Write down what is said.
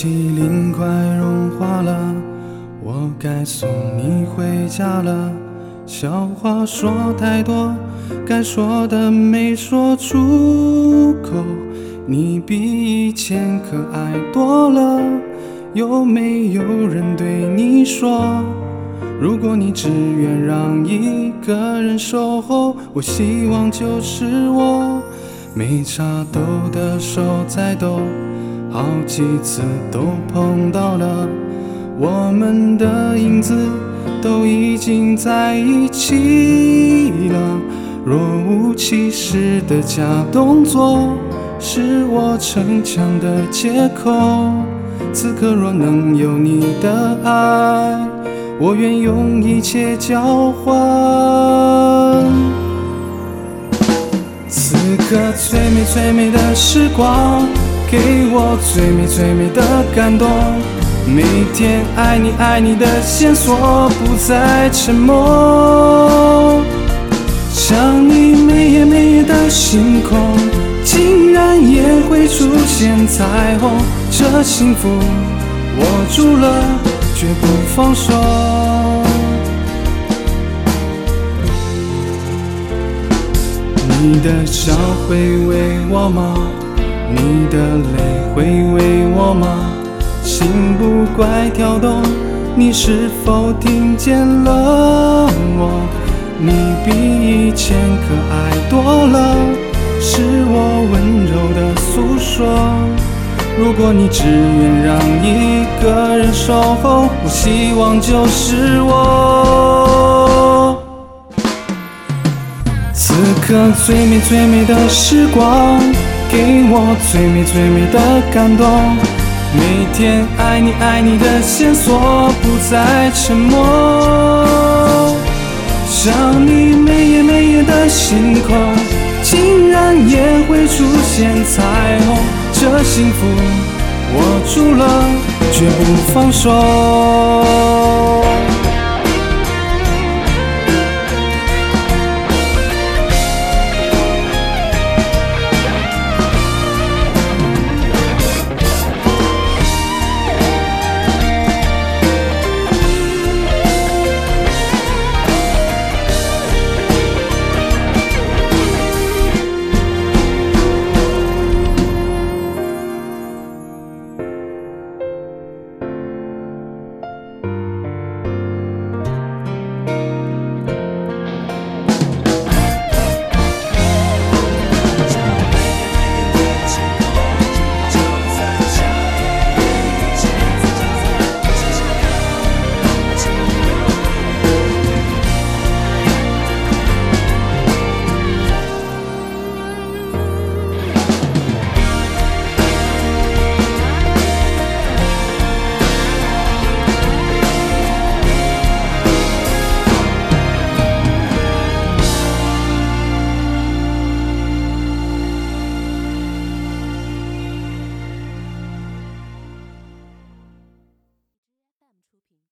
冰淇淋快融化了，我该送你回家了。笑话说太多，该说的没说出口。你比以前可爱多了，有没有人对你说？如果你只愿让一个人守候，我希望就是我。没插兜的手在抖。好几次都碰到了，我们的影子都已经在一起了。若无其事的假动作，是我逞强的借口。此刻若能有你的爱，我愿用一切交换。此刻最美最美的时光，给我最美最美的感动。每天爱你爱你的线索不再沉默。想你每夜每夜的星空，竟然也会出现彩虹。这幸福握住了，绝不放手。你的笑会为我吗？你的泪会为我吗？心不怪跳动，你是否听见了我？你比以前可爱多了，是我温柔的诉说。如果你只愿让一个人守候，我希望就是我。此刻最美最美的时光，给我最美最美的感动。每天爱你爱你的线索不再沉默。想你每夜每夜的星空，竟然也会出现彩虹。这幸福握住了，绝不放手。